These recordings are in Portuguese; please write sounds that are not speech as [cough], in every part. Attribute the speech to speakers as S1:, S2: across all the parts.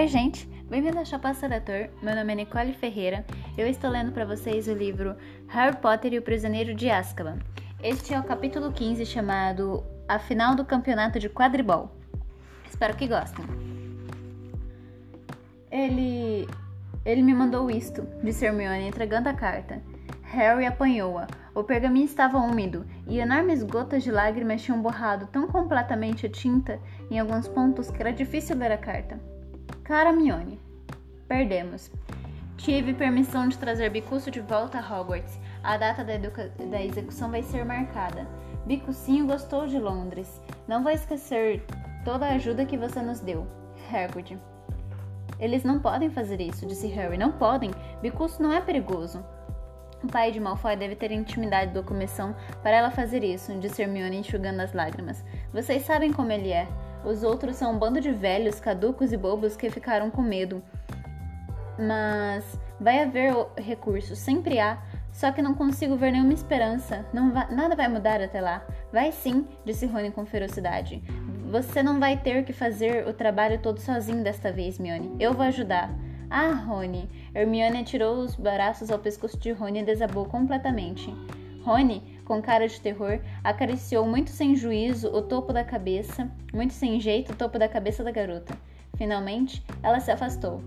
S1: Oi, gente! Bem-vindo ao Chapa Seletor. Meu nome é Nicole Ferreira. Eu estou lendo para vocês o livro Harry Potter e o Prisioneiro de Azkaban. Este é o capítulo 15 chamado A Final do Campeonato de Quadribol. Espero que gostem. Ele ele me mandou isto, disse Hermione entregando a carta. Harry apanhou-a. O pergaminho estava úmido e enormes gotas de lágrimas tinham borrado tão completamente a tinta em alguns pontos que era difícil ler a carta. Cara Mione, perdemos. Tive permissão de trazer Bicuço de volta a Hogwarts. A data da, da execução vai ser marcada. Bicucinho gostou de Londres. Não vai esquecer toda a ajuda que você nos deu. Hagrid. Eles não podem fazer isso, disse Harry. Não podem. Bicuço não é perigoso. O pai de Malfoy deve ter intimidade da comissão para ela fazer isso, disse Hermione enxugando as lágrimas. Vocês sabem como ele é. Os outros são um bando de velhos, caducos e bobos que ficaram com medo. Mas vai haver recurso, sempre há. Só que não consigo ver nenhuma esperança. Não va nada vai mudar até lá. Vai sim, disse Rony com ferocidade. Você não vai ter que fazer o trabalho todo sozinho desta vez, Mione. Eu vou ajudar. Ah, Rony! Hermione atirou os braços ao pescoço de Rony e desabou completamente. Rony, com cara de terror, acariciou muito sem juízo o topo da cabeça, muito sem jeito o topo da cabeça da garota. Finalmente, ela se afastou.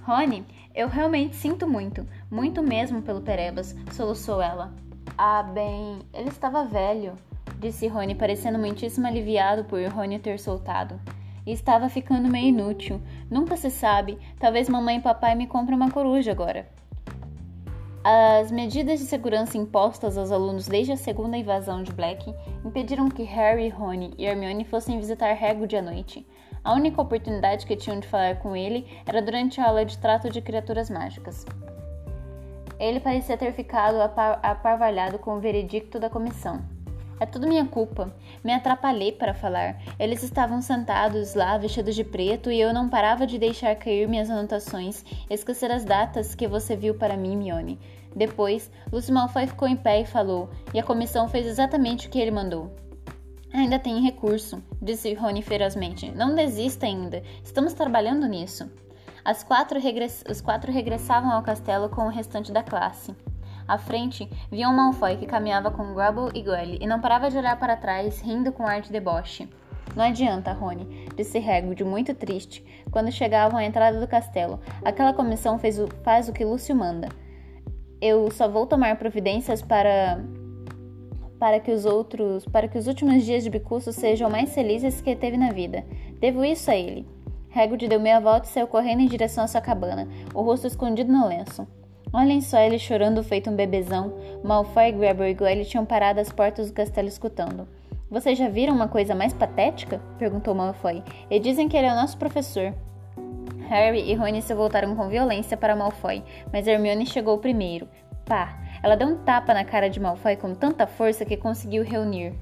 S1: Rony, eu realmente sinto muito, muito mesmo pelo Perebas, soluçou ela. Ah, bem, ele estava velho, disse Rony, parecendo muitíssimo aliviado por Rony ter soltado e estava ficando meio inútil. Nunca se sabe, talvez mamãe e papai me comprem uma coruja agora. As medidas de segurança impostas aos alunos desde a segunda invasão de Black impediram que Harry, Rony e Hermione fossem visitar Hagrid à noite. A única oportunidade que tinham de falar com ele era durante a aula de trato de criaturas mágicas. Ele parecia ter ficado aparvalhado com o veredicto da comissão. É tudo minha culpa. Me atrapalhei para falar. Eles estavam sentados lá, vestidos de preto, e eu não parava de deixar cair minhas anotações, esquecer as datas que você viu para mim, Mione. Depois, Lúcio Malfoy ficou em pé e falou, e a comissão fez exatamente o que ele mandou. Ainda tem recurso, disse Rony ferozmente. Não desista ainda. Estamos trabalhando nisso. Quatro Os quatro regressavam ao castelo com o restante da classe. À frente, viam Malfoy que caminhava com Grubble e Gully e não parava de olhar para trás, rindo com ar de deboche. Não adianta, Rony, disse Hagrid, muito triste, quando chegavam à entrada do castelo. Aquela comissão fez o, faz o que Lúcio manda. Eu só vou tomar providências para para que os outros, para que os últimos dias de Bicuço sejam mais felizes que teve na vida. Devo isso a ele. Hagrid deu meia volta e saiu correndo em direção à sua cabana, o rosto escondido no lenço. Olhem só ele chorando feito um bebezão. Malfoy, Grabber e Goyle tinham parado às portas do castelo escutando. Vocês já viram uma coisa mais patética? perguntou Malfoy. E dizem que ele é o nosso professor. Harry e Rony se voltaram com violência para Malfoy, mas Hermione chegou primeiro. Pá! Ela deu um tapa na cara de Malfoy com tanta força que conseguiu reunir.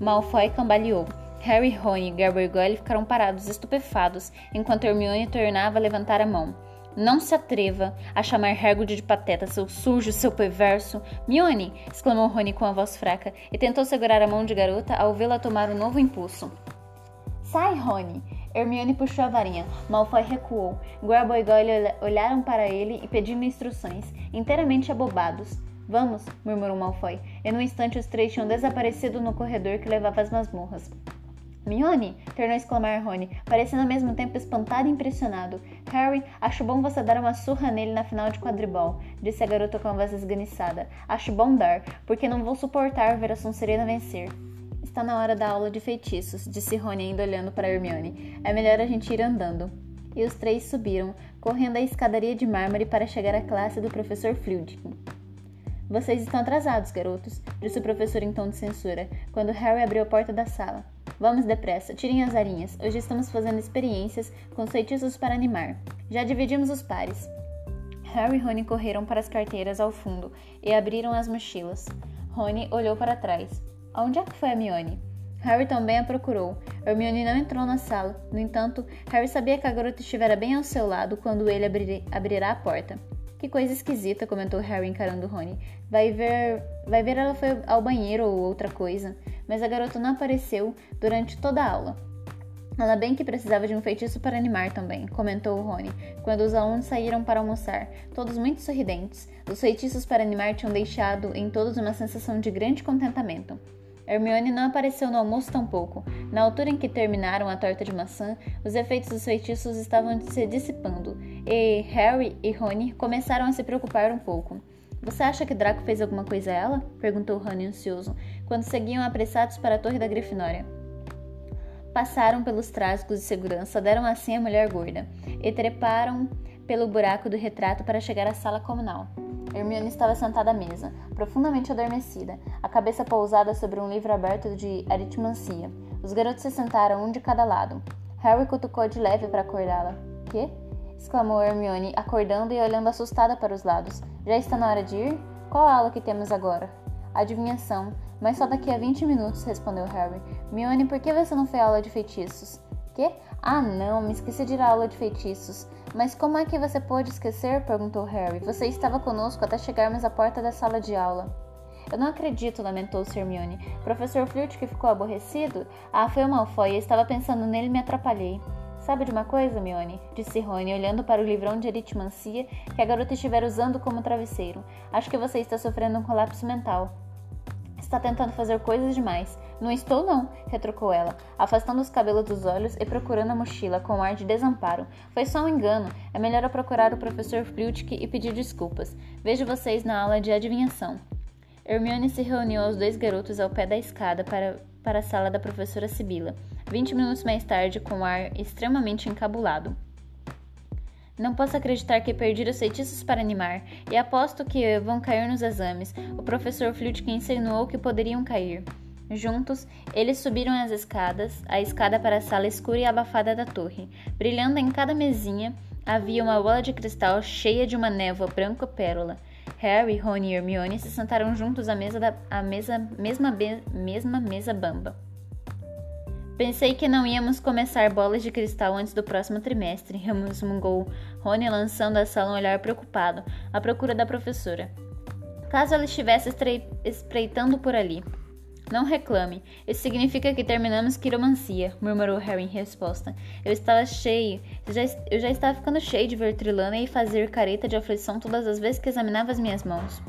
S1: Malfoy cambaleou. Harry, Rony, e Goyle ficaram parados, estupefados, enquanto Hermione tornava a levantar a mão. Não se atreva a chamar Hagrid de pateta, seu sujo, seu perverso. Mione! exclamou Rony com a voz fraca e tentou segurar a mão de garota ao vê-la tomar um novo impulso. Sai, Rony! Hermione puxou a varinha. Malfoy recuou. Grabo e Goyle olharam para ele e pedindo instruções, inteiramente abobados. Vamos, murmurou Malfoy, e num instante os três tinham desaparecido no corredor que levava às masmorras. Mione! tornou a exclamar Rony, parecendo ao mesmo tempo espantado e impressionado. Harry, acho bom você dar uma surra nele na final de quadribol, disse a garota com a voz esganiçada. Acho bom dar, porque não vou suportar ver a Sonserina vencer. Está na hora da aula de feitiços, disse Rony ainda olhando para Hermione. É melhor a gente ir andando. E os três subiram, correndo a escadaria de mármore para chegar à classe do professor Flitwick. Vocês estão atrasados, garotos, disse o professor em tom de censura, quando Harry abriu a porta da sala. Vamos depressa, tirem as arinhas. Hoje estamos fazendo experiências com feitiços para animar. Já dividimos os pares. Harry e Rony correram para as carteiras ao fundo e abriram as mochilas. Rony olhou para trás. Onde é que foi a Hermione? Harry também a procurou. Hermione não entrou na sala. No entanto, Harry sabia que a garota estivera bem ao seu lado quando ele abrir, abrirá a porta. Que coisa esquisita, comentou Harry encarando Rony. Vai ver. Vai ver ela foi ao banheiro ou outra coisa. Mas a garota não apareceu durante toda a aula. Ela bem que precisava de um feitiço para animar também, comentou Rony, quando os alunos saíram para almoçar, todos muito sorridentes. Os feitiços para animar tinham deixado em todos uma sensação de grande contentamento. Hermione não apareceu no almoço tampouco. Na altura em que terminaram a torta de maçã, os efeitos dos feitiços estavam se dissipando, e Harry e Rony começaram a se preocupar um pouco. Você acha que Draco fez alguma coisa a ela? perguntou Rony ansioso, quando seguiam apressados para a torre da Grifinória. Passaram pelos trásegos de segurança, deram assim à mulher gorda e treparam pelo buraco do retrato para chegar à sala comunal. Hermione estava sentada à mesa, profundamente adormecida, a cabeça pousada sobre um livro aberto de aritmancia. Os garotos se sentaram um de cada lado. Harry cutucou de leve para acordá-la. Que? exclamou Hermione, acordando e olhando assustada para os lados. Já está na hora de ir? Qual a aula que temos agora? Adivinhação. Mas só daqui a 20 minutos, respondeu Harry. Mione, por que você não à aula de feitiços? Que? Ah, não, me esqueci de ir à aula de feitiços. Mas como é que você pôde esquecer? perguntou Harry. Você estava conosco até chegarmos à porta da sala de aula. Eu não acredito, lamentou-se Hermione. Professor Flitwick ficou aborrecido? Ah, foi o Malfoy. Eu estava pensando nele e me atrapalhei. Sabe de uma coisa, Mione? Disse Rony, olhando para o livrão de aritmancia que a garota estivera usando como travesseiro. Acho que você está sofrendo um colapso mental. Está tentando fazer coisas demais. Não estou, não, retrucou ela, afastando os cabelos dos olhos e procurando a mochila com um ar de desamparo. Foi só um engano. É melhor eu procurar o professor Flitwick e pedir desculpas. Vejo vocês na aula de adivinhação. Hermione se reuniu aos dois garotos ao pé da escada para, para a sala da professora Sibila, vinte minutos mais tarde, com um ar extremamente encabulado. Não posso acreditar que perdi os feitiços para animar, e aposto que vão cair nos exames. O professor Flitwick insinuou que poderiam cair. Juntos, eles subiram as escadas, a escada para a sala escura e abafada da torre. Brilhando em cada mesinha, havia uma bola de cristal cheia de uma névoa branco-pérola. Harry, Rony e Hermione se sentaram juntos à mesa da à mesa, mesma, mesma mesa bamba. Pensei que não íamos começar bolas de cristal antes do próximo trimestre, [laughs] resmungou Rony, lançando a sala um olhar preocupado, à procura da professora. Caso ela estivesse espreitando por ali. Não reclame. Isso significa que terminamos quiromancia, murmurou Harry em resposta. Eu estava cheio. Eu já estava ficando cheio de ver Trilana e fazer careta de aflição todas as vezes que examinava as minhas mãos.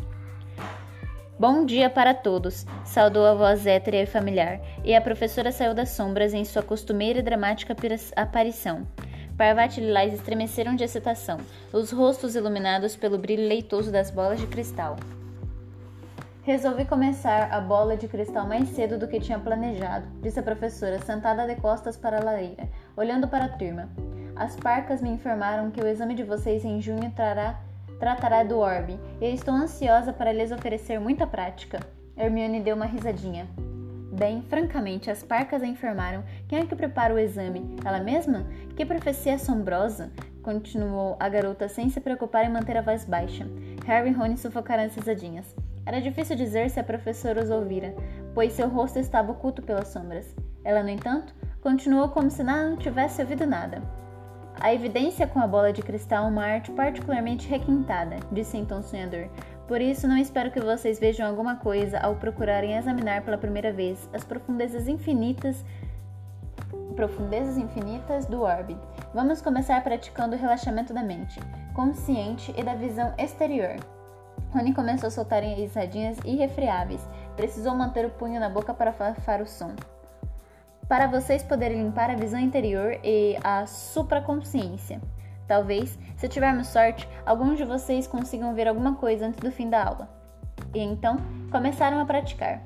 S1: Bom dia para todos, saudou a voz étrea e familiar, e a professora saiu das sombras em sua costumeira e dramática aparição. Parvati e Lilás estremeceram de excitação, os rostos iluminados pelo brilho leitoso das bolas de cristal. Resolvi começar a bola de cristal mais cedo do que tinha planejado, disse a professora, sentada de costas para a lareira, olhando para a turma. As parcas me informaram que o exame de vocês em junho trará tratará do orbe, e estou ansiosa para lhes oferecer muita prática. Hermione deu uma risadinha. Bem, francamente, as parcas a informaram. Quem é que prepara o exame? Ela mesma? Que profecia assombrosa! Continuou a garota sem se preocupar em manter a voz baixa. Harry e Rony sufocaram as risadinhas. Era difícil dizer se a professora os ouvira, pois seu rosto estava oculto pelas sombras. Ela, no entanto, continuou como se não tivesse ouvido nada. A evidência com a bola de cristal é uma arte particularmente requintada, disse então o sonhador. Por isso, não espero que vocês vejam alguma coisa ao procurarem examinar pela primeira vez as profundezas infinitas profundezas infinitas do orbe. Vamos começar praticando o relaxamento da mente, consciente e da visão exterior. Rony começou a soltar risadinhas irrefreáveis. Precisou manter o punho na boca para afastar o som para vocês poderem limpar a visão interior e a supraconsciência. Talvez, se tivermos sorte, alguns de vocês consigam ver alguma coisa antes do fim da aula. E então, começaram a praticar.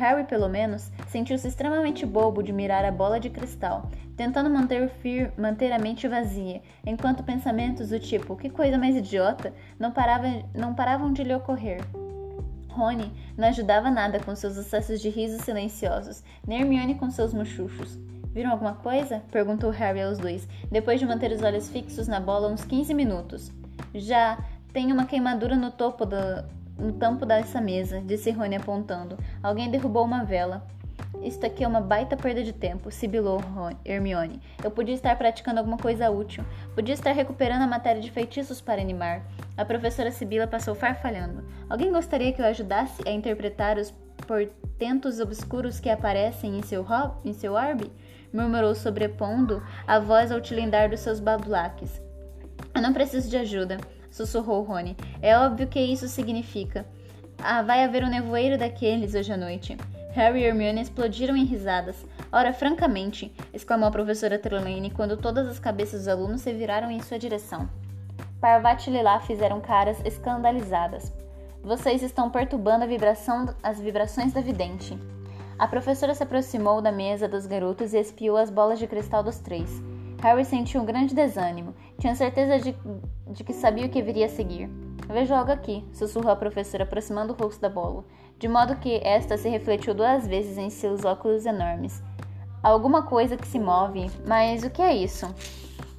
S1: Harry, pelo menos, sentiu-se extremamente bobo de mirar a bola de cristal, tentando manter, fir manter a mente vazia, enquanto pensamentos do tipo que coisa mais idiota não, parava, não paravam de lhe ocorrer. Rony não ajudava nada com seus acessos de risos silenciosos, nem Hermione com seus muxuxos. Viram alguma coisa? perguntou Harry aos dois, depois de manter os olhos fixos na bola uns 15 minutos. Já tem uma queimadura no topo do, no tampo dessa mesa, disse Rony apontando. Alguém derrubou uma vela. Isto aqui é uma baita perda de tempo, sibilou Hermione. Eu podia estar praticando alguma coisa útil. Podia estar recuperando a matéria de feitiços para animar. A professora Sibila passou farfalhando. Alguém gostaria que eu ajudasse a interpretar os portentos obscuros que aparecem em seu, em seu orbe? Murmurou sobrepondo a voz ao tilindar dos seus badulaques. Eu não preciso de ajuda, sussurrou Rony. É óbvio que isso significa. Ah, vai haver um nevoeiro daqueles hoje à noite. Harry e Hermione explodiram em risadas. Ora, francamente, exclamou a professora Trelawney quando todas as cabeças dos alunos se viraram em sua direção. Parvati e Lila fizeram caras escandalizadas. Vocês estão perturbando vibração, as vibrações da vidente. A professora se aproximou da mesa dos garotos e espiou as bolas de cristal dos três. Harry sentiu um grande desânimo. Tinha certeza de, de que sabia o que viria a seguir. Vejo algo aqui, sussurrou a professora, aproximando o rosto da bola, de modo que esta se refletiu duas vezes em seus óculos enormes. Alguma coisa que se move, mas o que é isso?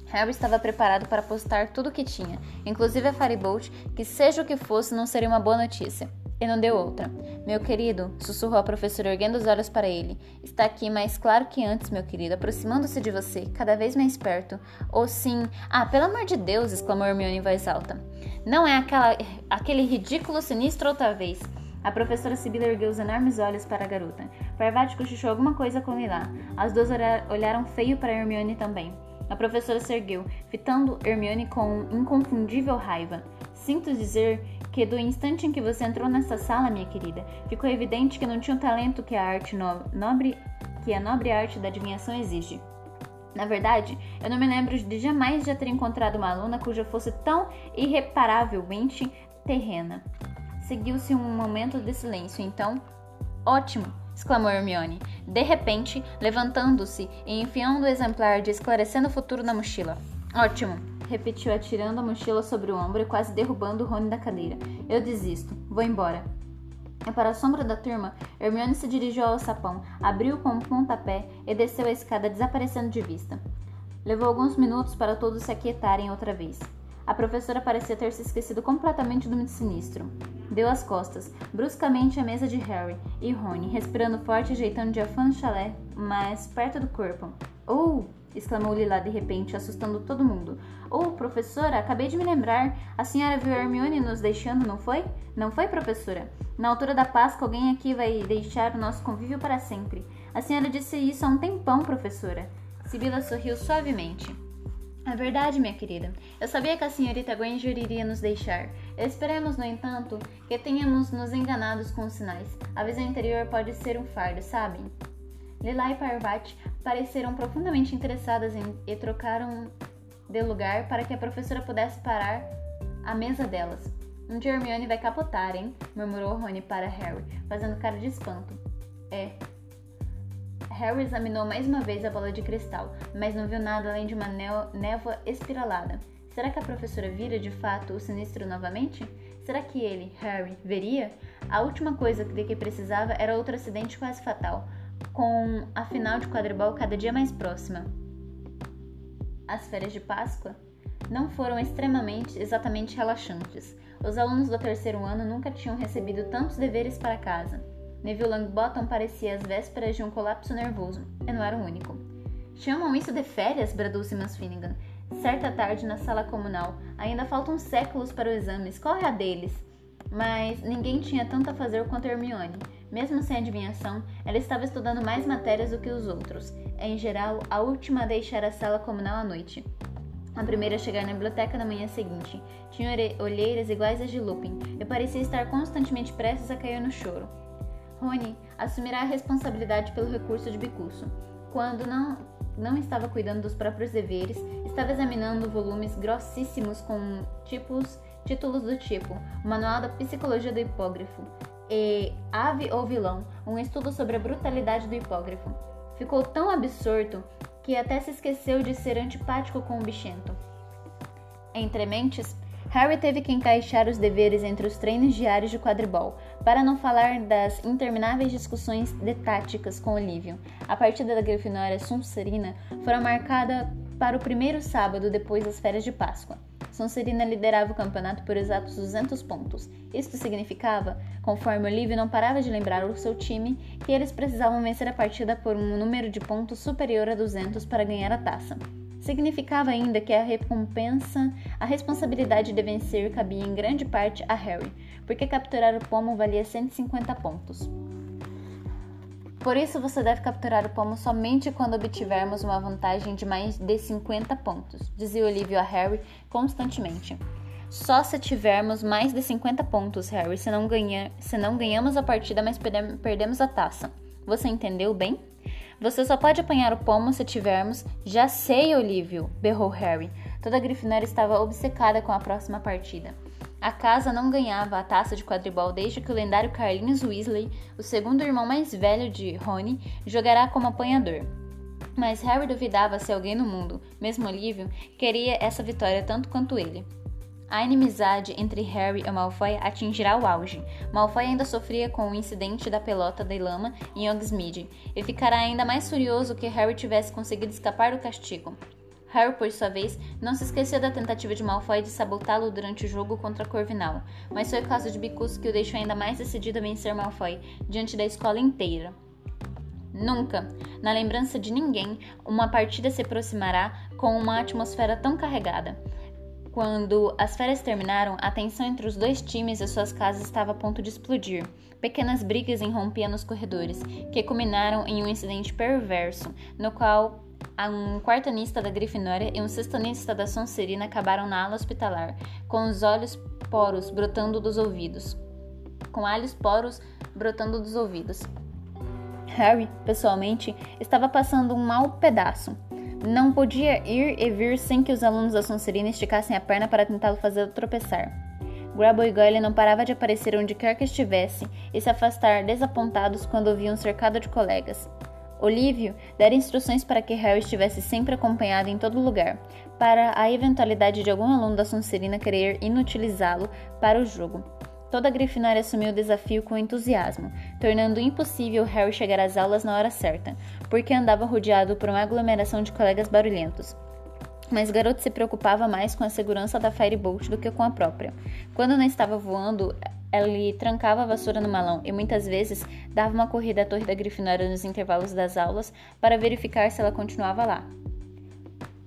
S1: Harry estava preparado para apostar tudo o que tinha, inclusive a Firebolt, que seja o que fosse, não seria uma boa notícia. E não deu outra. Meu querido, sussurrou a professora erguendo os olhos para ele. Está aqui mais claro que antes, meu querido, aproximando-se de você, cada vez mais perto. Ou sim. Ah, pelo amor de Deus! exclamou Hermione em voz alta. Não é aquela, aquele ridículo sinistro outra vez. A professora Sibila ergueu os enormes olhos para a garota. Parvati cochichou alguma coisa com Lila. As duas olharam feio para Hermione também. A professora se ergueu, fitando Hermione com inconfundível raiva. Sinto dizer que do instante em que você entrou nessa sala, minha querida, ficou evidente que não tinha o talento que a arte no nobre que a nobre arte da adivinhação exige. Na verdade, eu não me lembro de jamais já ter encontrado uma aluna cuja fosse tão irreparavelmente terrena. Seguiu-se um momento de silêncio, então, ótimo, exclamou Hermione, de repente, levantando-se e enfiando o exemplar de Esclarecendo o Futuro na mochila. Ótimo, repetiu atirando a mochila sobre o ombro e quase derrubando o Rony da cadeira. Eu desisto, vou embora. Para a sombra da turma, Hermione se dirigiu ao sapão, abriu com um pontapé e desceu a escada desaparecendo de vista. Levou alguns minutos para todos se aquietarem outra vez. A professora parecia ter se esquecido completamente do sinistro. Deu as costas, bruscamente à mesa de Harry e Rony, respirando forte e ajeitando diafã no chalé, mais perto do corpo. Oh! Exclamou Lila de repente, assustando todo mundo. Oh, professora, acabei de me lembrar. A senhora viu Hermione nos deixando, não foi? Não foi, professora? Na altura da Páscoa, alguém aqui vai deixar o nosso convívio para sempre. A senhora disse isso há um tempão, professora. Sibila sorriu suavemente. É verdade, minha querida. Eu sabia que a senhorita Granger iria nos deixar. Esperemos, no entanto, que tenhamos nos enganados com os sinais. A visão interior pode ser um fardo, sabem? Lila e Parvati pareceram profundamente interessadas em, e trocaram de lugar para que a professora pudesse parar a mesa delas. Um dia Hermione vai capotar, hein? murmurou Rony para Harry, fazendo cara de espanto. É, Harry examinou mais uma vez a bola de cristal, mas não viu nada além de uma névoa espiralada. Será que a professora vira de fato o sinistro novamente? Será que ele, Harry, veria? A última coisa de que precisava era outro acidente quase fatal, com a final de quadribol cada dia mais próxima. As férias de Páscoa não foram extremamente exatamente relaxantes. Os alunos do terceiro ano nunca tinham recebido tantos deveres para casa. Neville Longbottom parecia às vésperas de um colapso nervoso, e não era o único. Chamam isso de férias? bradou Simmons Finnegan. Certa tarde na sala comunal. Ainda faltam séculos para o exame. Qual é a deles? Mas ninguém tinha tanto a fazer quanto Hermione. Mesmo sem adivinhação, ela estava estudando mais matérias do que os outros. Em geral, a última a deixar a sala comunal à noite. A primeira a chegar na biblioteca na manhã seguinte. Tinha olheiras iguais às de Lupin e parecia estar constantemente prestes a cair no choro. Rony assumirá a responsabilidade pelo recurso de bicurso. Quando não, não estava cuidando dos próprios deveres, estava examinando volumes grossíssimos com tipos, títulos do tipo Manual da Psicologia do Hipógrafo e Ave ou Vilão, um estudo sobre a brutalidade do hipógrafo. Ficou tão absorto que até se esqueceu de ser antipático com o bichento. Entre mentes, Harry teve que encaixar os deveres entre os treinos diários de quadribol, para não falar das intermináveis discussões de táticas com Olívio. A partida da Grifinória Sonserina foi marcada para o primeiro sábado depois das férias de Páscoa. Sonserina liderava o campeonato por exatos 200 pontos. Isto significava, conforme Olívio não parava de lembrar o seu time, que eles precisavam vencer a partida por um número de pontos superior a 200 para ganhar a taça. Significava ainda que a recompensa, a responsabilidade de vencer cabia em grande parte a Harry, porque capturar o pomo valia 150 pontos. Por isso você deve capturar o pomo somente quando obtivermos uma vantagem de mais de 50 pontos, dizia Olivia a Harry constantemente. Só se tivermos mais de 50 pontos, Harry, se não, ganha, se não ganhamos a partida, mas perdemos a taça. Você entendeu bem? Você só pode apanhar o pomo se tivermos. Já sei, Olívio, berrou Harry. Toda a Grifinória estava obcecada com a próxima partida. A casa não ganhava a taça de quadribol desde que o lendário Carlinhos Weasley, o segundo irmão mais velho de Rony, jogará como apanhador. Mas Harry duvidava se alguém no mundo, mesmo Olívio, queria essa vitória tanto quanto ele. A inimizade entre Harry e Malfoy atingirá o auge. Malfoy ainda sofria com o incidente da pelota de lama em Hogsmeade e ficará ainda mais furioso que Harry tivesse conseguido escapar do castigo. Harry, por sua vez, não se esqueceu da tentativa de Malfoy de sabotá-lo durante o jogo contra Corvinal, mas foi o caso de Bicus que o deixou ainda mais decidido a vencer Malfoy diante da escola inteira. Nunca, na lembrança de ninguém, uma partida se aproximará com uma atmosfera tão carregada. Quando as férias terminaram, a tensão entre os dois times e suas casas estava a ponto de explodir. Pequenas brigas irrompiam nos corredores, que culminaram em um incidente perverso, no qual um quartanista da Grifinória e um sextonista da Sonserina acabaram na ala hospitalar, com os olhos poros brotando dos ouvidos. Com alhos poros brotando dos ouvidos. Harry, pessoalmente, estava passando um mau pedaço. Não podia ir e vir sem que os alunos da Sonserina esticassem a perna para tentá-lo fazer tropeçar. Grabo e Goyle não parava de aparecer onde quer que estivesse e se afastar desapontados quando o viam cercado de colegas. Olívio dera instruções para que Harry estivesse sempre acompanhado em todo lugar, para a eventualidade de algum aluno da Sonserina querer inutilizá-lo para o jogo. Toda a Grifinória assumiu o desafio com entusiasmo, tornando impossível Harry chegar às aulas na hora certa, porque andava rodeado por uma aglomeração de colegas barulhentos. Mas o garoto se preocupava mais com a segurança da Firebolt do que com a própria. Quando não estava voando, ele trancava a vassoura no malão e muitas vezes dava uma corrida à torre da Grifinória nos intervalos das aulas para verificar se ela continuava lá.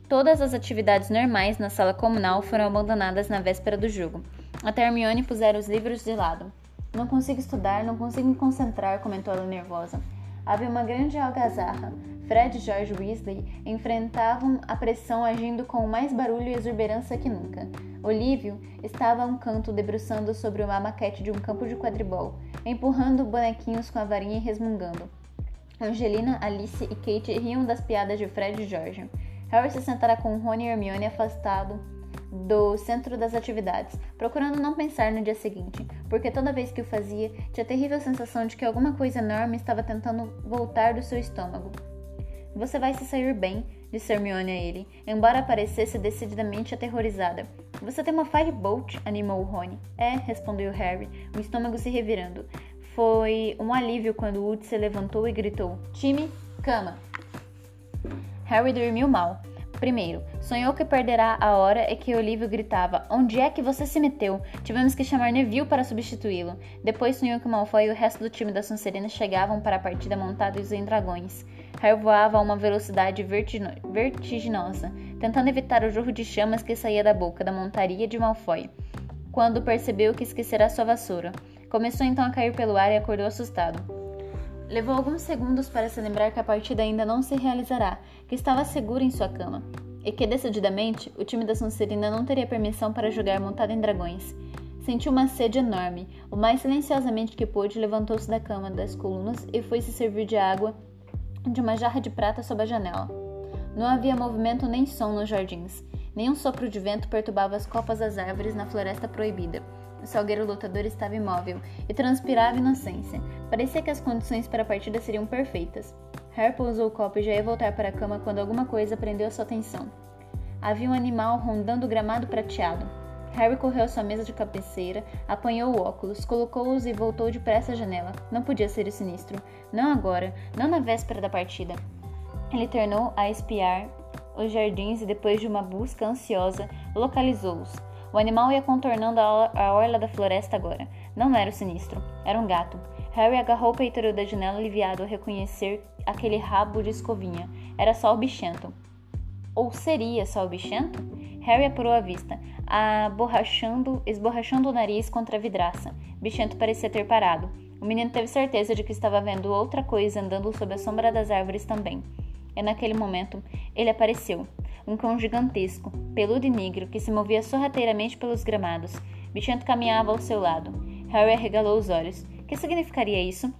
S1: Todas as atividades normais na sala comunal foram abandonadas na véspera do jogo. Até Hermione puseram os livros de lado. Não consigo estudar, não consigo me concentrar, comentou ela nervosa. Havia uma grande algazarra. Fred e George Weasley enfrentavam a pressão agindo com mais barulho e exuberância que nunca. Olívio estava a um canto debruçando sobre uma maquete de um campo de quadribol, empurrando bonequinhos com a varinha e resmungando. Angelina, Alice e Kate riam das piadas de Fred e George. Harry se sentara com Rony e Hermione afastado do centro das atividades, procurando não pensar no dia seguinte, porque toda vez que o fazia, tinha a terrível sensação de que alguma coisa enorme estava tentando voltar do seu estômago. Você vai se sair bem, disse Hermione a ele, embora parecesse decididamente aterrorizada. Você tem uma Firebolt? animou Rony. É, respondeu Harry, o estômago se revirando. Foi um alívio quando Wood se levantou e gritou: Time, cama! Harry dormiu mal. Primeiro, sonhou que perderá a hora e que Olívio gritava: Onde é que você se meteu? Tivemos que chamar Neville para substituí-lo. Depois sonhou que Malfoy e o resto do time da Sonserina chegavam para a partida montados em dragões. Harry voava a uma velocidade vertiginosa, tentando evitar o jorro de chamas que saía da boca da montaria de Malfoy, quando percebeu que esquecera sua vassoura. Começou então a cair pelo ar e acordou assustado. Levou alguns segundos para se lembrar que a partida ainda não se realizará, que estava seguro em sua cama, e que, decididamente, o time da Sonserina não teria permissão para jogar montado em dragões. Sentiu uma sede enorme. O mais silenciosamente que pôde, levantou-se da cama das colunas e foi se servir de água de uma jarra de prata sob a janela. Não havia movimento nem som nos jardins. Nenhum sopro de vento perturbava as copas das árvores na floresta proibida. O salgueiro lutador estava imóvel e transpirava inocência. Parecia que as condições para a partida seriam perfeitas. Harry pousou o copo e já ia voltar para a cama quando alguma coisa prendeu sua atenção. Havia um animal rondando o gramado prateado. Harry correu à sua mesa de cabeceira, apanhou o óculos, colocou-os e voltou depressa à janela. Não podia ser o sinistro. Não agora, não na véspera da partida. Ele tornou a espiar os jardins e, depois de uma busca ansiosa, localizou-os. O animal ia contornando a orla da floresta agora. Não era o sinistro, era um gato. Harry agarrou o peitoral da janela aliviado ao reconhecer aquele rabo de escovinha. Era só o bichento. Ou seria só o bichento? Harry apurou a vista, aborrachando, esborrachando o nariz contra a vidraça. Bichento parecia ter parado. O menino teve certeza de que estava vendo outra coisa andando sob a sombra das árvores também. E naquele momento, ele apareceu. Um cão gigantesco, peludo e negro, que se movia sorrateiramente pelos gramados. Bichento caminhava ao seu lado. Harry arregalou os olhos. Que significaria isso?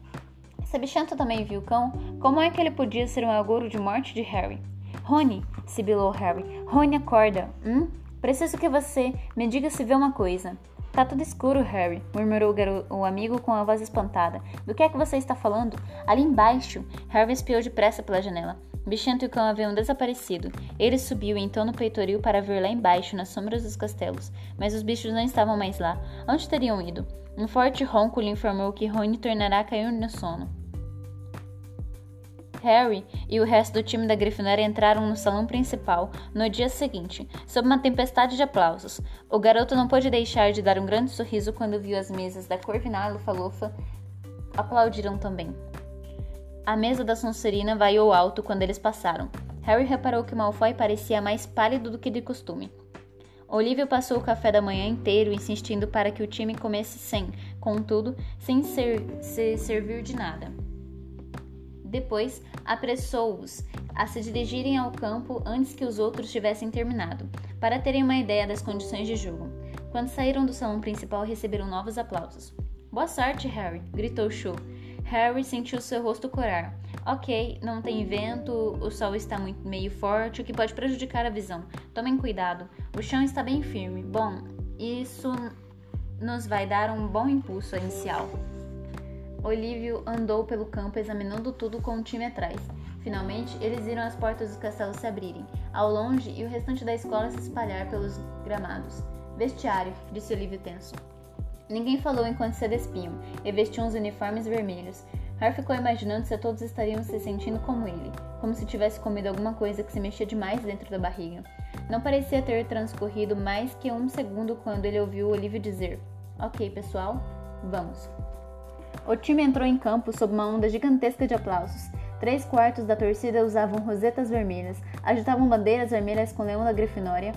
S1: Se Bichento também viu o cão, como é que ele podia ser um agouro de morte de Harry? Rony, sibilou Harry. Rony, acorda. Hum? Preciso que você me diga se vê uma coisa. Tá tudo escuro, Harry, murmurou o, amigo com a voz espantada. Do que é que você está falando? Ali embaixo. Harry espiou depressa pela janela. Bichento e o cão haviam desaparecido. Ele subiu então no peitoril para ver lá embaixo, nas sombras dos castelos. Mas os bichos não estavam mais lá. Onde teriam ido? Um forte ronco lhe informou que Rony tornará a cair no sono. Harry e o resto do time da Grifinória entraram no salão principal no dia seguinte, sob uma tempestade de aplausos. O garoto não pôde deixar de dar um grande sorriso quando viu as mesas da Corvinal e Lufa-Lufa aplaudiram também. A mesa da Sonserina vaiou alto quando eles passaram. Harry reparou que Malfoy parecia mais pálido do que de costume. Olívio passou o café da manhã inteiro insistindo para que o time comesse sem, contudo, sem ser, se servir de nada. Depois, apressou-os a se dirigirem ao campo antes que os outros tivessem terminado, para terem uma ideia das condições de jogo. Quando saíram do salão principal, receberam novos aplausos. Boa sorte, Harry! gritou Cho. Harry sentiu seu rosto corar. Ok, não tem vento, o sol está muito meio forte, o que pode prejudicar a visão. Tomem cuidado, o chão está bem firme. Bom, isso nos vai dar um bom impulso inicial. Olívio andou pelo campo examinando tudo com o time atrás. Finalmente, eles viram as portas do castelo se abrirem, ao longe e o restante da escola se espalhar pelos gramados. Vestiário, disse Olívio tenso. Ninguém falou enquanto se despiam, e vestiam os uniformes vermelhos. Harry ficou imaginando se todos estariam se sentindo como ele, como se tivesse comido alguma coisa que se mexia demais dentro da barriga. Não parecia ter transcorrido mais que um segundo quando ele ouviu Olívio dizer: Ok, pessoal, vamos. O time entrou em campo sob uma onda gigantesca de aplausos. Três quartos da torcida usavam rosetas vermelhas, agitavam bandeiras vermelhas com leão da Grifinória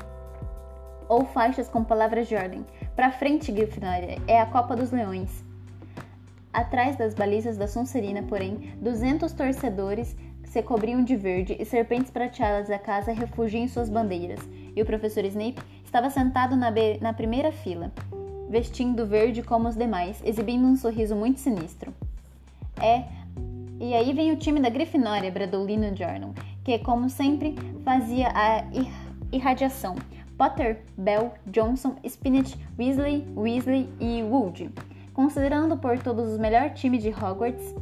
S1: ou faixas com palavras de ordem. Pra frente, Grifinória, é a Copa dos Leões. Atrás das balizas da Sonserina, porém, duzentos torcedores se cobriam de verde e serpentes prateadas da casa refugiam em suas bandeiras, e o professor Snape estava sentado na, na primeira fila, vestindo verde como os demais, exibindo um sorriso muito sinistro. É, e aí vem o time da Grifinória, bradou Lino Jordan, que, como sempre, fazia a irradiação. Potter, Bell, Johnson, Spinach, Weasley, Weasley e Wood. Considerando por todos o melhor time de Hogwarts,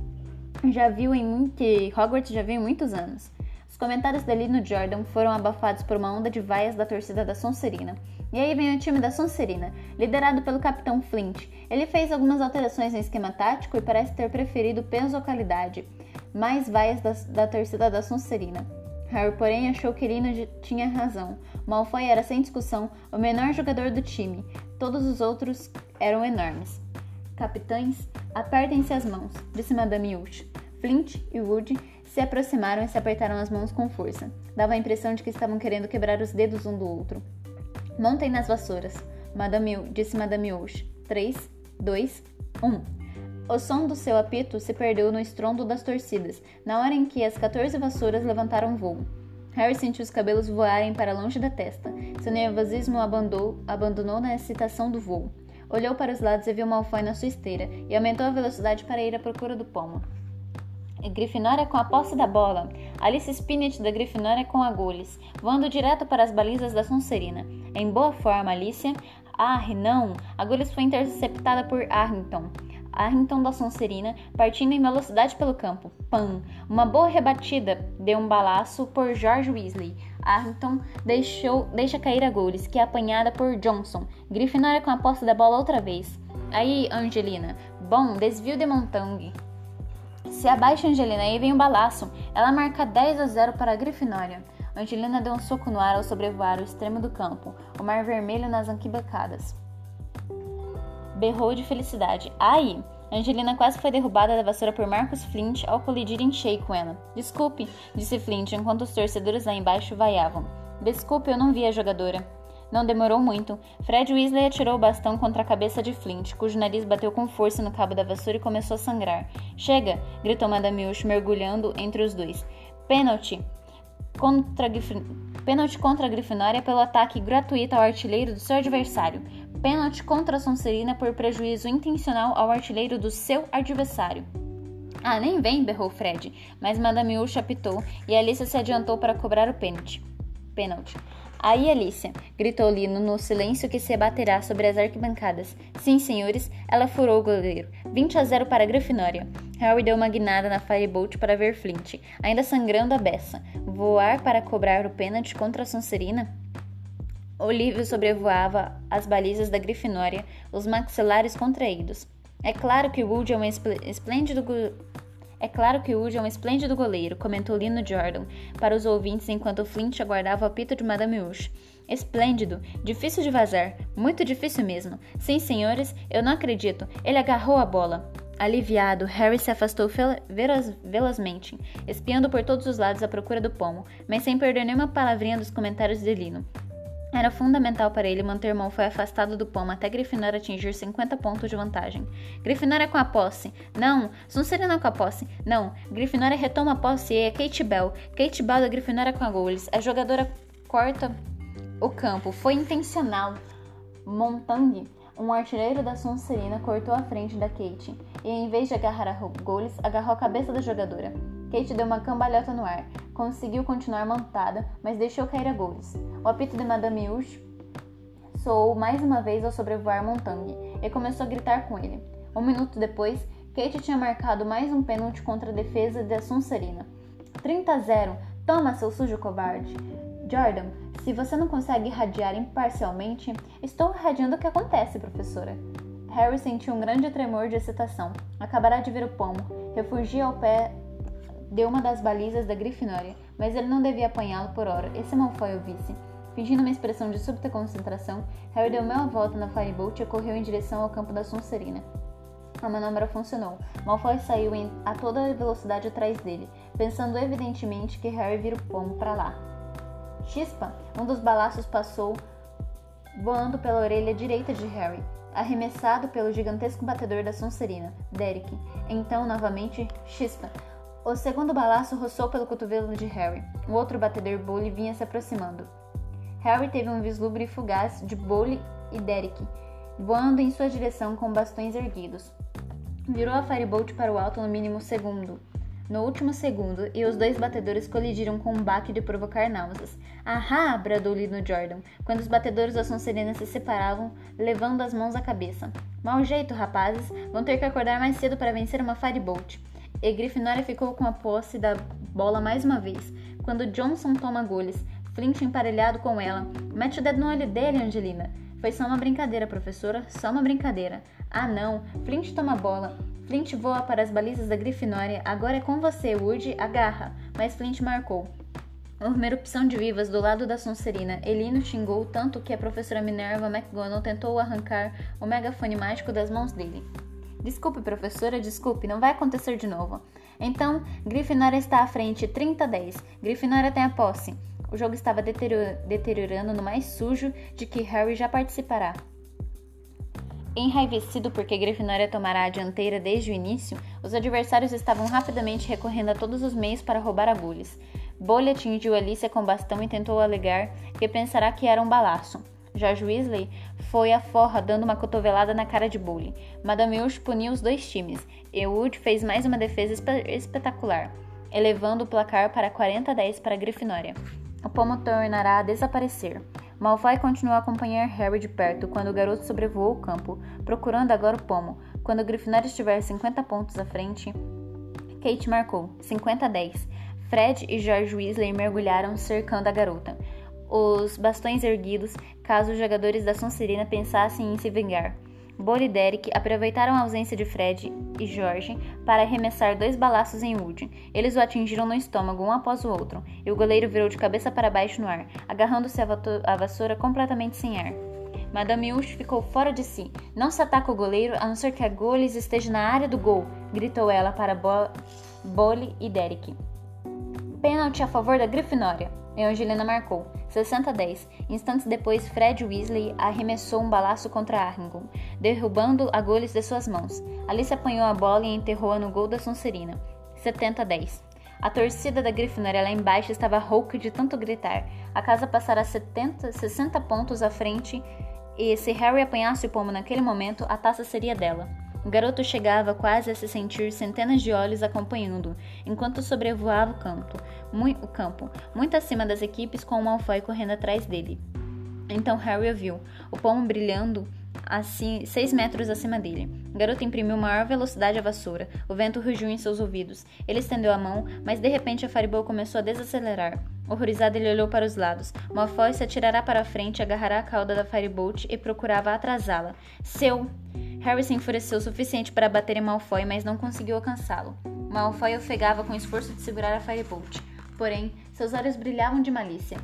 S1: já viu em que Hogwarts já viu em muitos anos. Os comentários de Lino Jordan foram abafados por uma onda de vaias da torcida da Sonserina, e aí vem o time da Sonserina, liderado pelo capitão Flint. Ele fez algumas alterações no esquema tático e parece ter preferido peso ou qualidade, mais vaias da, da torcida da Sonserina. Harry, porém, achou que Lino tinha razão. Malfoy era, sem discussão, o menor jogador do time. Todos os outros eram enormes. Capitães, apertem-se as mãos, disse Madame Hughes. Flint e Wood se aproximaram e se apertaram as mãos com força. Dava a impressão de que estavam querendo quebrar os dedos um do outro. Montem nas vassouras. Madame, disse Madame Ouche. 3, 2, 1. O som do seu apito se perdeu no estrondo das torcidas, na hora em que as 14 vassouras levantaram voo. Harry sentiu os cabelos voarem para longe da testa. Seu nervosismo abandonou, abandonou na excitação do voo. Olhou para os lados e viu Malfoy na sua esteira, e aumentou a velocidade para ir à procura do pomo. Grifinória com a posse da bola. Alice Spinnet da Grifinória com agulhas, voando direto para as balizas da Sonserina. Em boa forma, Alicia. Ah, não! Agulhas foi interceptada por Arrington. Arrington da Sonserina, partindo em velocidade pelo campo. Pam! Uma boa rebatida deu um balaço por George Weasley. Arrington deixou, deixa cair a Agulhas, que é apanhada por Johnson. Grifinória com a posse da bola outra vez. Aí, Angelina. Bom, desvio de Montague. Se abaixa Angelina e vem um balaço. Ela marca 10 a 0 para a Grifinória. Angelina deu um soco no ar ao sobrevoar o extremo do campo, o mar vermelho nas arquibancadas. Berrou de felicidade. Ai! Angelina quase foi derrubada da vassoura por Marcus Flint ao colidir em cheio com ela. Desculpe, disse Flint enquanto os torcedores lá embaixo vaiavam. Desculpe, eu não vi a jogadora. Não demorou muito. Fred Weasley atirou o bastão contra a cabeça de Flint, cujo nariz bateu com força no cabo da vassoura e começou a sangrar. Chega! gritou Madame Hush, mergulhando entre os dois. Pênalti! Contra, Pênalti contra a Grifinória pelo ataque gratuito ao artilheiro do seu adversário. Pênalti contra a Sonserina por prejuízo intencional ao artilheiro do seu adversário. Ah, nem vem, berrou Fred, mas Madame Hush apitou e Alicia se adiantou para cobrar o pênalti. Pênalti. Aí, Alicia, gritou Lino no silêncio que se abaterá sobre as arquibancadas. Sim, senhores, ela furou o goleiro. 20 a 0 para a Grifinória. Harry deu uma guinada na Firebolt para ver Flint, ainda sangrando a beça. Voar para cobrar o pênalti contra a Sonserina? Olívio sobrevoava as balizas da Grifinória, os maxilares contraídos. É claro que Wood é um esplêndido é claro que Wood é um esplêndido goleiro, comentou Lino Jordan para os ouvintes enquanto Flint aguardava o apito de Madame Hush. Esplêndido, difícil de vazar, muito difícil mesmo. Sim, senhores, eu não acredito. Ele agarrou a bola. Aliviado, Harry se afastou velozmente, espiando por todos os lados à procura do pomo, mas sem perder nenhuma palavrinha dos comentários de Lino. Era fundamental para ele manter Malfoy afastado do pomo até Grifinória atingir 50 pontos de vantagem. Grifinória com a posse. Não. Sonserina com a posse. Não. Grifinória retoma a posse e é Kate Bell. Kate Bell da Grifinória com a goles. A jogadora corta o campo. Foi intencional. Montang, um artilheiro da Sonserina, cortou a frente da Kate e, em vez de agarrar a goles, agarrou a cabeça da jogadora. Kate deu uma cambalhota no ar. Conseguiu continuar montada, mas deixou cair a goles. O apito de Madame Hush soou mais uma vez ao sobrevoar Montagne e começou a gritar com ele. Um minuto depois, Kate tinha marcado mais um pênalti contra a defesa da Sonserina. 30 a 0. Toma, seu sujo covarde. Jordan, se você não consegue irradiar imparcialmente, estou irradiando o que acontece, professora. Harry sentiu um grande tremor de excitação. Acabará de ver o pomo. Refugia ao pé de uma das balizas da Grifinória, mas ele não devia apanhá-lo por hora. Esse Malfoy o vice. Fingindo uma expressão de súbita concentração, Harry deu meia volta na Firebolt e correu em direção ao campo da Sonserina. A manobra funcionou. Malfoy saiu em, a toda velocidade atrás dele, pensando evidentemente que Harry vira o pomo para lá. Chispa! Um dos balaços passou voando pela orelha direita de Harry, arremessado pelo gigantesco batedor da Sonserina, Derek. Então, novamente, chispa! O segundo balaço roçou pelo cotovelo de Harry. O outro batedor Bully vinha se aproximando. Harry teve um vislumbre fugaz de Bowley e Derek, voando em sua direção com bastões erguidos. Virou a Firebolt para o alto no mínimo segundo. No último segundo, e os dois batedores colidiram com um baque de provocar náuseas. Ahá! bradou Lino Jordan, quando os batedores da Sonserina se separavam, levando as mãos à cabeça. Mau jeito, rapazes! Vão ter que acordar mais cedo para vencer uma Firebolt. E Grifinória ficou com a posse da bola mais uma vez, quando Johnson toma goles, Flint emparelhado com ela. Mete o dedo no olho dele, Angelina. Foi só uma brincadeira, professora, só uma brincadeira. Ah, não. Flint toma a bola. Flint voa para as balizas da Grifinória. Agora é com você, Woody. Agarra. Mas Flint marcou. Uma erupção de vivas do lado da Sonserina. Elino xingou tanto que a professora Minerva McGonagall tentou arrancar o megafone mágico das mãos dele. Desculpe, professora, desculpe, não vai acontecer de novo. Então, Grifinória está à frente, 30 a 10. Grifinória tem a posse. O jogo estava deteriorando no mais sujo de que Harry já participará. Enraivecido porque Grifinória tomará a dianteira desde o início, os adversários estavam rapidamente recorrendo a todos os meios para roubar agulhas. Bolha atingiu Alicia com bastão e tentou alegar que pensará que era um balaço. George Weasley foi à forra dando uma cotovelada na cara de Bully. Madame Hush puniu os dois times e Wood fez mais uma defesa espetacular, elevando o placar para 40 a 10 para a Grifinória. O pomo tornará a desaparecer. Malfoy continuou a acompanhar Harry de perto quando o garoto sobrevoou o campo, procurando agora o pomo. Quando o Grifinória estiver 50 pontos à frente, Kate marcou 50 a 10. Fred e George Weasley mergulharam cercando a garota. Os bastões erguidos, caso os jogadores da Sonserina pensassem em se vingar. Bolo e Derek aproveitaram a ausência de Fred e George para arremessar dois balaços em Woody. Eles o atingiram no estômago um após o outro, e o goleiro virou de cabeça para baixo no ar, agarrando-se à vassoura completamente sem ar. Madame Hush ficou fora de si. Não se ataca o goleiro a não ser que a goles esteja na área do gol, gritou ela para Bo Bole e Derek. Pênalti a favor da Grifinória. Angelina marcou. 60 a 10. Instantes depois, Fred Weasley arremessou um balaço contra Arrington, derrubando a goles de suas mãos. Alice apanhou a bola e enterrou-a no gol da Sonserina. 70 a 10. A torcida da Grifinória lá embaixo estava rouca de tanto gritar. A casa passara 70, 60 pontos à frente e se Harry apanhasse o pomo naquele momento, a taça seria dela. O garoto chegava quase a se sentir centenas de olhos acompanhando, enquanto sobrevoava o campo, muito, o campo, muito acima das equipes com o Malfoy correndo atrás dele. Então Harry o viu, o pomo brilhando assim, seis metros acima dele. O garoto imprimiu maior velocidade à vassoura. O vento rugiu em seus ouvidos. Ele estendeu a mão, mas de repente a Fireball começou a desacelerar. Horrorizado, ele olhou para os lados. Malfoy se atirará para a frente, agarrará a cauda da Firebolt e procurava atrasá-la. Seu! Harry se enfureceu o suficiente para bater em Malfoy, mas não conseguiu alcançá-lo. Malfoy ofegava com o esforço de segurar a Firebolt. Porém, seus olhos brilhavam de malícia.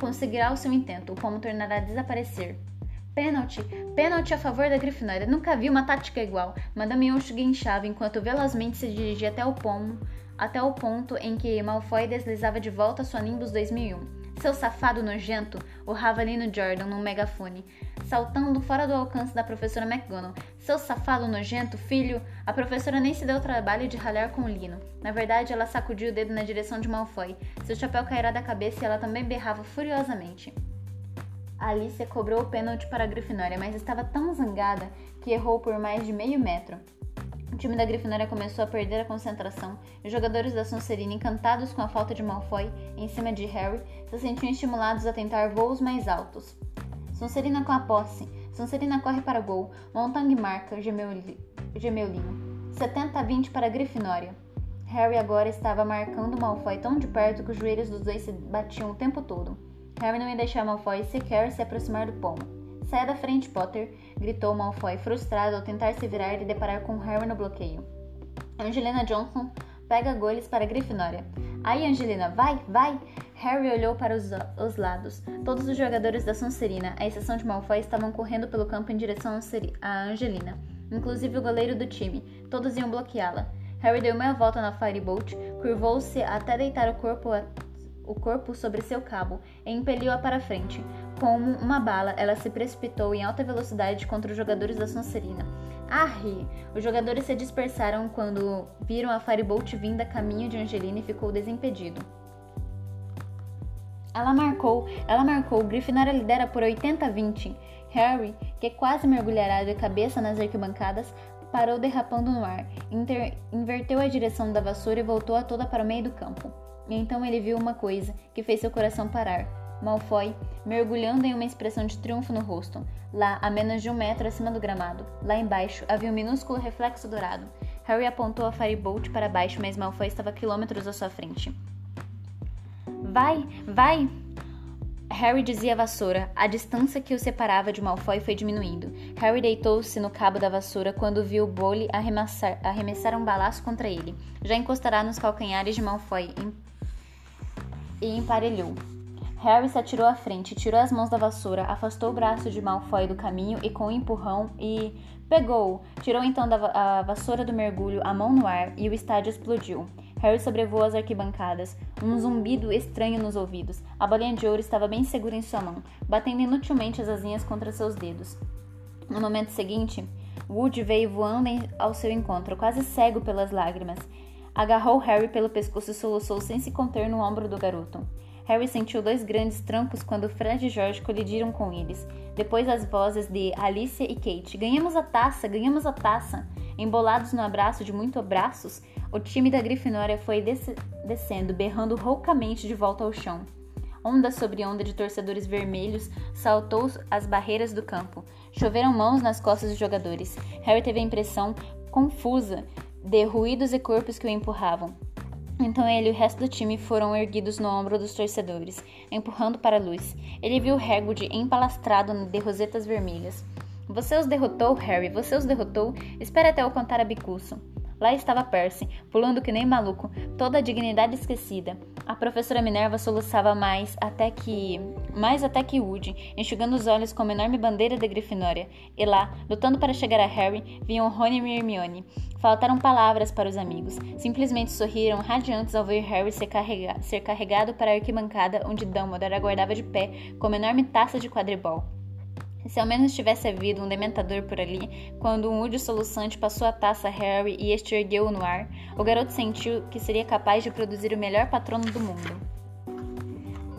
S1: Conseguirá o seu intento, o tornará a desaparecer. Pênalti! Pênalti a favor da Grifinória. Nunca vi uma tática igual. Madame Yonch guinchava enquanto velozmente se dirigia até o pomo, até o ponto em que Malfoy deslizava de volta sua Nimbus 2001. Seu safado nojento, o Ravalino Jordan num megafone, saltando fora do alcance da professora McGonagall. Seu safado nojento, filho! A professora nem se deu o trabalho de ralhar com Lino. Na verdade, ela sacudiu o dedo na direção de Malfoy. Seu chapéu cairá da cabeça e ela também berrava furiosamente. Alice cobrou o pênalti para a Grifinória, mas estava tão zangada que errou por mais de meio metro. O time da Grifinória começou a perder a concentração os jogadores da Sonserina, encantados com a falta de Malfoy em cima de Harry, se sentiam estimulados a tentar voos mais altos. Sonserina com a posse. Sonserina corre para o gol. Montang marca, gemeu, gemeu Lino. 70 a 20 para a Grifinória. Harry agora estava marcando Malfoy tão de perto que os joelhos dos dois se batiam o tempo todo. Harry não ia deixar Malfoy sequer se aproximar do pomo. Saia da frente, Potter! gritou Malfoy, frustrado ao tentar se virar e deparar com Harry no bloqueio. Angelina Johnson pega goles para a Grifinória. Aí, Angelina, vai, vai! Harry olhou para os, os, lados. Todos os jogadores da Sonserina, à exceção de Malfoy, estavam correndo pelo campo em direção a Angelina, inclusive o goleiro do time. Todos iam bloqueá-la. Harry deu meia volta na Firebolt, curvou-se até deitar o corpo o corpo sobre seu cabo e impeliu-a para frente. Como uma bala, ela se precipitou em alta velocidade contra os jogadores da Sonserina. Arre! Os jogadores se dispersaram quando viram a Firebolt vinda a caminho de Angelina e ficou desimpedido. Ela marcou, ela marcou. Grifinória lidera por 80 a 20. Harry, que quase mergulhará de cabeça nas arquibancadas, parou derrapando no ar, inter, inverteu a direção da vassoura e voltou a toda para o meio do campo. E então ele viu uma coisa que fez seu coração parar. Malfoy, mergulhando em uma expressão de triunfo no rosto. Lá, a menos de um metro acima do gramado, lá embaixo, havia um minúsculo reflexo dourado. Harry apontou a Firebolt para baixo, mas Malfoy estava quilômetros à sua frente. Vai, vai! Harry dizia a vassoura. A distância que o separava de Malfoy foi diminuindo. Harry deitou-se no cabo da vassoura quando viu Bolly arremessar, arremessar um balaço contra ele. Já encostará nos calcanhares de Malfoy e emparelhou. Harry se atirou à frente, tirou as mãos da vassoura, afastou o braço de Malfoy do caminho e com um empurrão e pegou. Tirou então da a vassoura do mergulho, a mão no ar e o estádio explodiu. Harry sobrevoou as arquibancadas, um zumbido estranho nos ouvidos. A bolinha de ouro estava bem segura em sua mão, batendo inutilmente as asinhas contra seus dedos. No momento seguinte, Wood veio voando ao seu encontro, quase cego pelas lágrimas. Agarrou Harry pelo pescoço e soluçou sem se conter no ombro do garoto. Harry sentiu dois grandes trancos quando Fred e George colidiram com eles. Depois as vozes de Alicia e Kate. Ganhamos a taça, ganhamos a taça. Embolados no abraço de muitos abraços, o time da Grifinória foi des descendo, berrando roucamente de volta ao chão. Onda sobre onda de torcedores vermelhos saltou as barreiras do campo. Choveram mãos nas costas dos jogadores. Harry teve a impressão confusa de ruídos e corpos que o empurravam. Então ele e o resto do time foram erguidos no ombro dos torcedores, empurrando para a luz. Ele viu Hagrid empalastrado de rosetas vermelhas. Você os derrotou, Harry, você os derrotou? Espere até eu contar a bicuço. Lá estava Percy, pulando que nem maluco, toda a dignidade esquecida. A professora Minerva soluçava mais até que. mais até que Woody, enxugando os olhos com uma enorme bandeira da Grifinória. E lá, lutando para chegar a Harry, viam Rony e Hermione. Faltaram palavras para os amigos. Simplesmente sorriram radiantes ao ver Harry ser, carrega ser carregado para a arquibancada onde Dumbledore aguardava de pé com uma enorme taça de quadribol. Se ao menos tivesse havido um dementador por ali, quando um údio soluçante passou a taça a Harry e este ergueu-o no ar, o garoto sentiu que seria capaz de produzir o melhor patrono do mundo.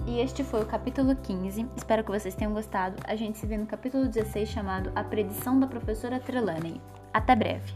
S1: E este foi o capítulo 15. Espero que vocês tenham gostado. A gente se vê no capítulo 16 chamado A Predição da Professora Trelawney. Até breve!